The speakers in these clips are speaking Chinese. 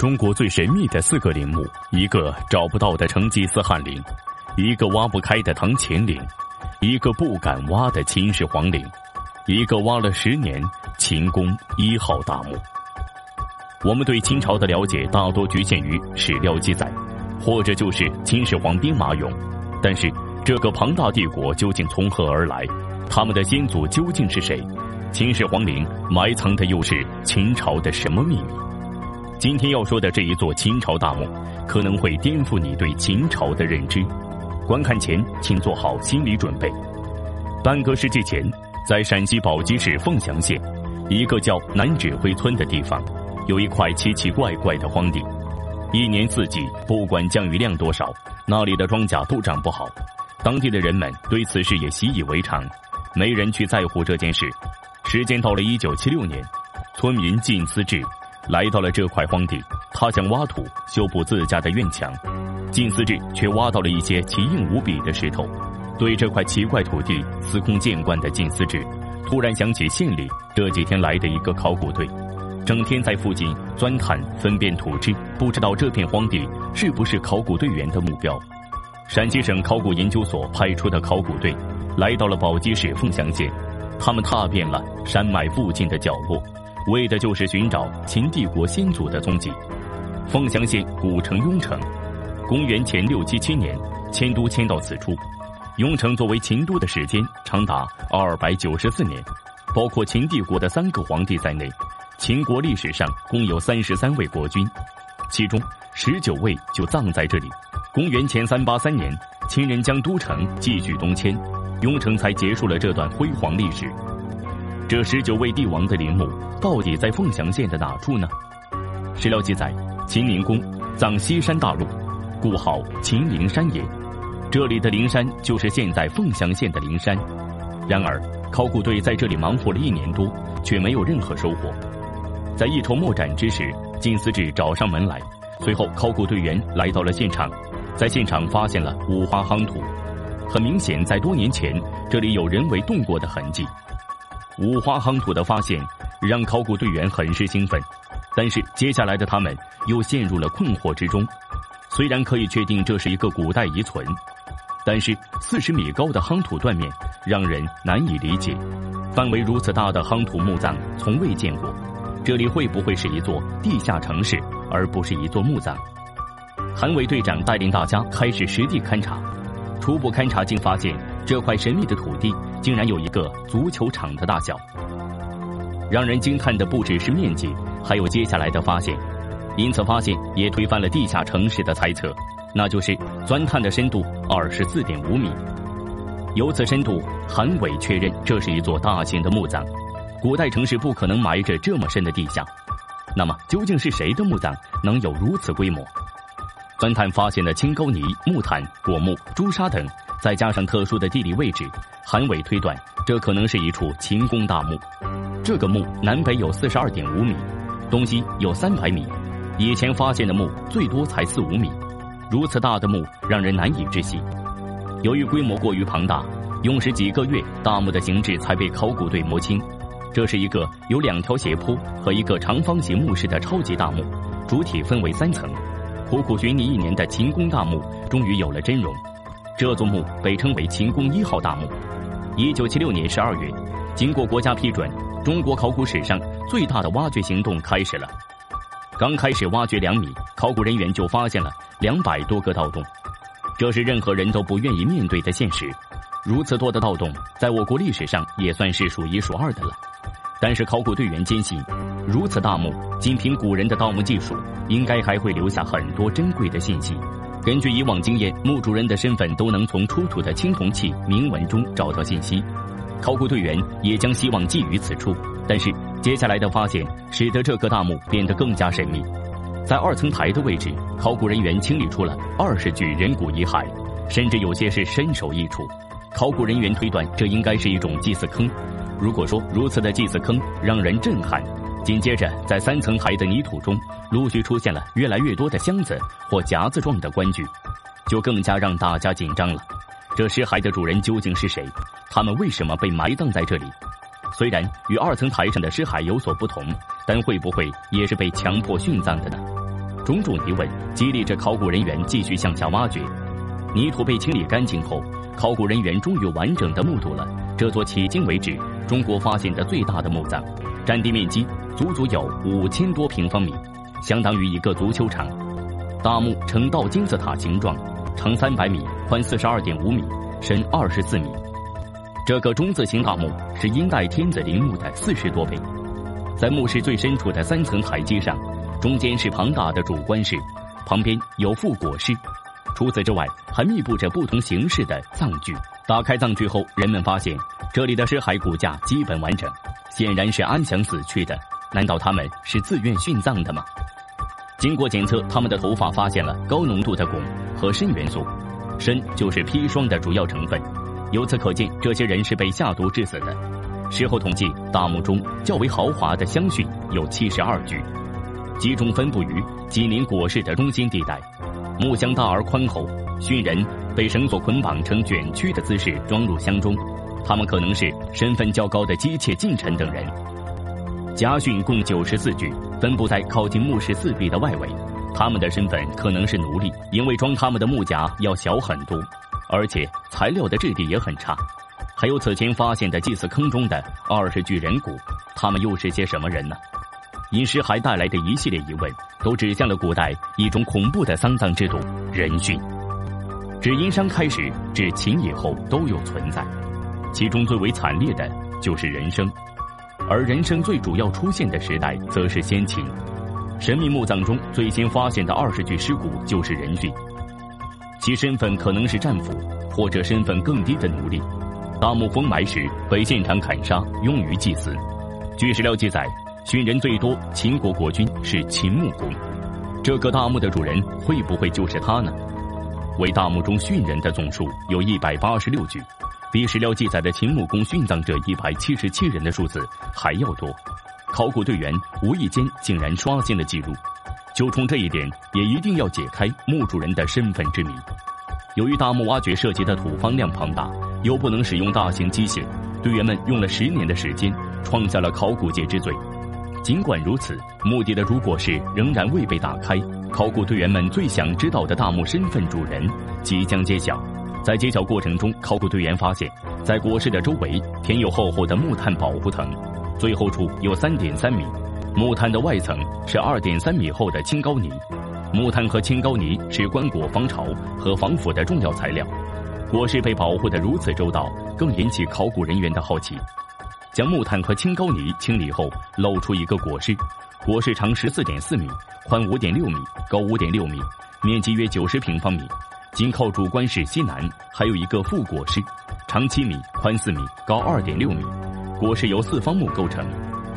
中国最神秘的四个陵墓：一个找不到的成吉思汗陵，一个挖不开的唐乾陵，一个不敢挖的秦始皇陵，一个挖了十年秦宫一号大墓。我们对秦朝的了解大多局限于史料记载，或者就是秦始皇兵马俑。但是这个庞大帝国究竟从何而来？他们的先祖究竟是谁？秦始皇陵埋藏的又是秦朝的什么秘密？今天要说的这一座秦朝大墓，可能会颠覆你对秦朝的认知。观看前，请做好心理准备。半个世纪前，在陕西宝鸡市凤翔县一个叫南指挥村的地方，有一块奇奇怪怪的荒地。一年四季，不管降雨量多少，那里的庄稼都长不好。当地的人们对此事也习以为常，没人去在乎这件事。时间到了一九七六年，村民靳思志。来到了这块荒地，他想挖土修补自家的院墙，靳思志却挖到了一些奇硬无比的石头。对这块奇怪土地司空见惯的靳思志，突然想起县里这几天来的一个考古队，整天在附近钻探分辨土质，不知道这片荒地是不是考古队员的目标。陕西省考古研究所派出的考古队来到了宝鸡市凤翔县，他们踏遍了山脉附近的角落。为的就是寻找秦帝国先祖的踪迹。凤翔县古城雍城，公元前六七七年迁都迁到此处。雍城作为秦都的时间长达二百九十四年，包括秦帝国的三个皇帝在内，秦国历史上共有三十三位国君，其中十九位就葬在这里。公元前三八三年，秦人将都城继续东迁，雍城才结束了这段辉煌历史。这十九位帝王的陵墓到底在凤翔县的哪处呢？史料记载，秦陵公葬西山大路，故号秦陵山也。这里的灵山就是现在凤翔县的灵山。然而，考古队在这里忙活了一年多，却没有任何收获。在一筹莫展之时，金思志找上门来。随后，考古队员来到了现场，在现场发现了五花夯土，很明显，在多年前这里有人为动过的痕迹。五花夯土的发现让考古队员很是兴奋，但是接下来的他们又陷入了困惑之中。虽然可以确定这是一个古代遗存，但是四十米高的夯土断面让人难以理解。范围如此大的夯土墓葬从未见过，这里会不会是一座地下城市，而不是一座墓葬？韩伟队长带领大家开始实地勘察，初步勘察竟发现。这块神秘的土地竟然有一个足球场的大小。让人惊叹的不只是面积，还有接下来的发现。因此，发现也推翻了地下城市的猜测，那就是钻探的深度二十四点五米。由此深度，韩伟确认这是一座大型的墓葬。古代城市不可能埋着这么深的地下。那么，究竟是谁的墓葬能有如此规模？钻探发现了青高泥、木炭、果木、朱砂等。再加上特殊的地理位置，韩伟推断这可能是一处秦宫大墓。这个墓南北有四十二点五米，东西有三百米。以前发现的墓最多才四五米，如此大的墓让人难以置信。由于规模过于庞大，用时几个月，大墓的形制才被考古队摸清。这是一个有两条斜坡和一个长方形墓室的超级大墓，主体分为三层。苦苦寻觅一年的秦宫大墓终于有了真容。这座墓被称为秦宫一号大墓。一九七六年十二月，经过国家批准，中国考古史上最大的挖掘行动开始了。刚开始挖掘两米，考古人员就发现了两百多个盗洞，这是任何人都不愿意面对的现实。如此多的盗洞，在我国历史上也算是数一数二的了。但是考古队员坚信，如此大墓，仅凭古人的盗墓技术，应该还会留下很多珍贵的信息。根据以往经验，墓主人的身份都能从出土的青铜器铭文中找到信息。考古队员也将希望寄于此处，但是接下来的发现使得这个大墓变得更加神秘。在二层台的位置，考古人员清理出了二十具人骨遗骸，甚至有些是身首异处。考古人员推断，这应该是一种祭祀坑。如果说如此的祭祀坑让人震撼。紧接着，在三层台的泥土中陆续出现了越来越多的箱子或夹子状的棺具，就更加让大家紧张了。这尸骸的主人究竟是谁？他们为什么被埋葬在这里？虽然与二层台上的尸骸有所不同，但会不会也是被强迫殉葬的呢？种种疑问激励着考古人员继续向下挖掘。泥土被清理干净后，考古人员终于完整的目睹了这座迄今为止中国发现的最大的墓葬，占地面积足足有五千多平方米，相当于一个足球场。大墓呈倒金字塔形状，长三百米，宽四十二点五米，深二十四米。这个中字形大墓是殷代天子陵墓的四十多倍。在墓室最深处的三层台阶上，中间是庞大的主棺室，旁边有副椁室。除此之外，还密布着不同形式的葬具。打开葬具后，人们发现这里的尸骸骨架基本完整，显然是安详死去的。难道他们是自愿殉葬的吗？经过检测，他们的头发发现了高浓度的汞和砷元素，砷就是砒霜的主要成分。由此可见，这些人是被下毒致死的。事后统计，大墓中较为豪华的香薰有七十二具，集中分布于紧邻椁室的中心地带。木箱大而宽厚，殉人被绳索捆绑成卷曲的姿势装入箱中，他们可能是身份较高的姬妾、近臣等人。家训共九十四具，分布在靠近墓室四壁的外围。他们的身份可能是奴隶，因为装他们的木匣要小很多，而且材料的质地也很差。还有此前发现的祭祀坑中的二十具人骨，他们又是些什么人呢？因尸骸带来的一系列疑问，都指向了古代一种恐怖的丧葬制度——人殉。至殷商开始至秦以后都有存在，其中最为惨烈的就是人生。而人生最主要出现的时代，则是先秦。神秘墓葬中最先发现的二十具尸骨就是人殉，其身份可能是战俘，或者身份更低的奴隶。大墓封埋时被现场砍杀，用于祭祀。据史料记载，殉人最多秦国国君是秦穆公。这个大墓的主人会不会就是他呢？为大墓中殉人的总数有一百八十六具。比史料记载的秦穆公殉葬者一百七十七人的数字还要多，考古队员无意间竟然刷新了记录。就冲这一点，也一定要解开墓主人的身份之谜。由于大墓挖掘涉及的土方量庞大，又不能使用大型机械，队员们用了十年的时间，创下了考古界之最。尽管如此，墓地的主椁室仍然未被打开。考古队员们最想知道的大墓身份主人即将揭晓。在揭晓过程中，考古队员发现，在椁室的周围填有厚厚的木炭保护层，最厚处有三点三米。木炭的外层是二点三米厚的青膏泥。木炭和青膏泥是棺椁防潮和防腐的重要材料。椁室被保护得如此周到，更引起考古人员的好奇。将木炭和青膏泥清理后，露出一个椁室。椁室长十四点四米，宽五点六米，高五点六米，面积约九十平方米。紧靠主棺室西南，还有一个副椁室，长七米，宽四米，高二点六米。椁室由四方木构成，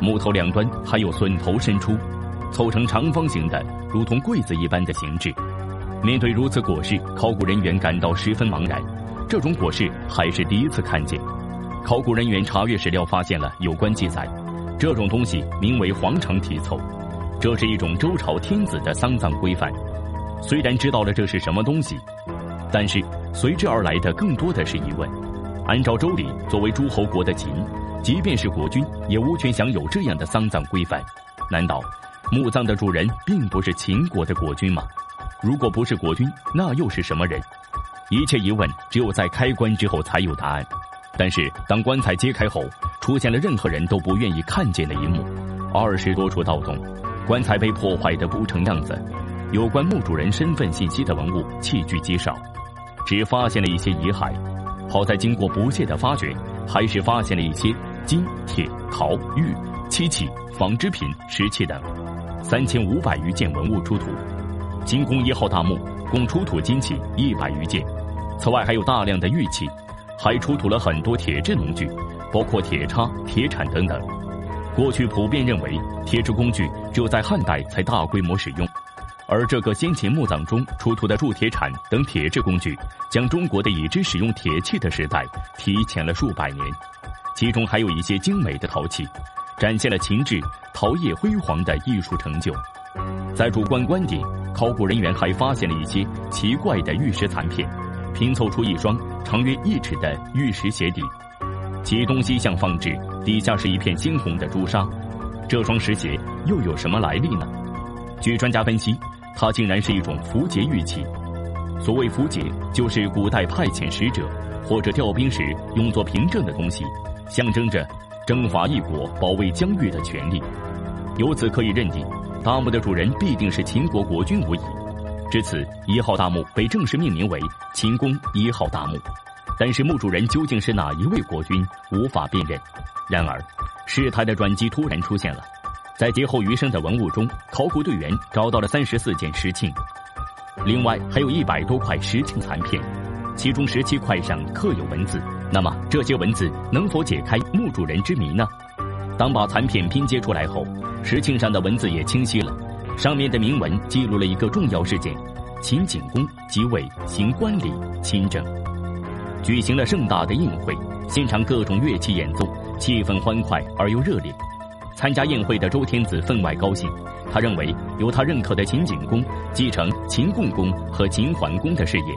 木头两端还有榫头伸出，凑成长方形的，如同柜子一般的形制。面对如此椁室，考古人员感到十分茫然。这种椁室还是第一次看见。考古人员查阅史料，发现了有关记载，这种东西名为黄肠题凑，这是一种周朝天子的丧葬规范。虽然知道了这是什么东西，但是随之而来的更多的是疑问。按照周礼，作为诸侯国的秦，即便是国君，也无权享有这样的丧葬规范。难道墓葬的主人并不是秦国的国君吗？如果不是国君，那又是什么人？一切疑问只有在开棺之后才有答案。但是当棺材揭开后，出现了任何人都不愿意看见的一幕：二十多处盗洞，棺材被破坏的不成样子。有关墓主人身份信息的文物器具极少，只发现了一些遗骸。好在经过不懈的发掘，还是发现了一些金、铁、陶、玉、漆器、纺织品、石器等三千五百余件文物出土。金宫一号大墓共出土金器一百余件，此外还有大量的玉器，还出土了很多铁制农具，包括铁叉、铁铲等等。过去普遍认为，铁制工具只有在汉代才大规模使用。而这个先秦墓葬中出土的铸铁铲等铁制工具，将中国的已知使用铁器的时代提前了数百年。其中还有一些精美的陶器，展现了秦制陶业辉煌的艺术成就。在主棺棺顶，考古人员还发现了一些奇怪的玉石残片，拼凑出一双长约一尺的玉石鞋底，其东西向放置，底下是一片猩红的朱砂。这双石鞋又有什么来历呢？据专家分析。它竟然是一种符节玉器。所谓符节，就是古代派遣使者或者调兵时用作凭证的东西，象征着征伐一国、保卫疆域的权利。由此可以认定，大墓的主人必定是秦国国君无疑。至此，一号大墓被正式命名为秦公一号大墓。但是墓主人究竟是哪一位国君，无法辨认。然而，事态的转机突然出现了，在劫后余生的文物中，考古队员找到了三十四件石磬，另外还有一百多块石磬残片，其中十七块上刻有文字。那么，这些文字能否解开墓主人之谜呢？当把残片拼接出来后，石磬上的文字也清晰了，上面的铭文记录了一个重要事件：秦景公即位，行冠礼，亲政。举行了盛大的宴会，现场各种乐器演奏，气氛欢快而又热烈。参加宴会的周天子分外高兴，他认为由他认可的秦景公继承秦共公和秦桓公的事业。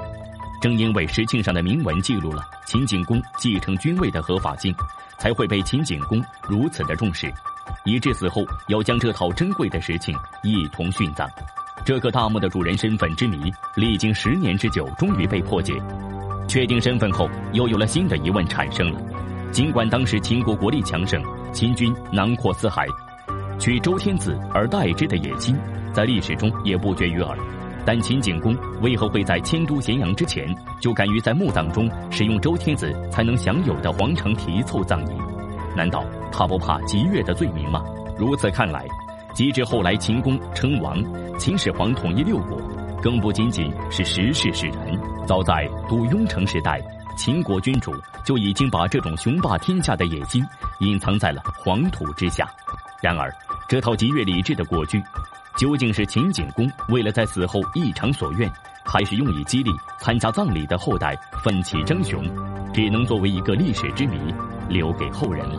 正因为石磬上的铭文记录了秦景公继承君位的合法性，才会被秦景公如此的重视，以致死后要将这套珍贵的石磬一同殉葬。这个大墓的主人身份之谜，历经十年之久，终于被破解。确定身份后，又有了新的疑问产生了。尽管当时秦国国力强盛，秦军囊括四海，取周天子而代之的野心，在历史中也不绝于耳。但秦景公为何会在迁都咸阳之前，就敢于在墓葬中使用周天子才能享有的皇城题凑葬仪？难道他不怕吉越的罪名吗？如此看来，即至后来秦公称王，秦始皇统一六国。更不仅仅是时势使然，早在都雍城时代，秦国君主就已经把这种雄霸天下的野心隐藏在了黄土之下。然而，这套极越理智的国具，究竟是秦景公为了在死后一偿所愿，还是用以激励参加葬礼的后代奋起争雄，只能作为一个历史之谜，留给后人了。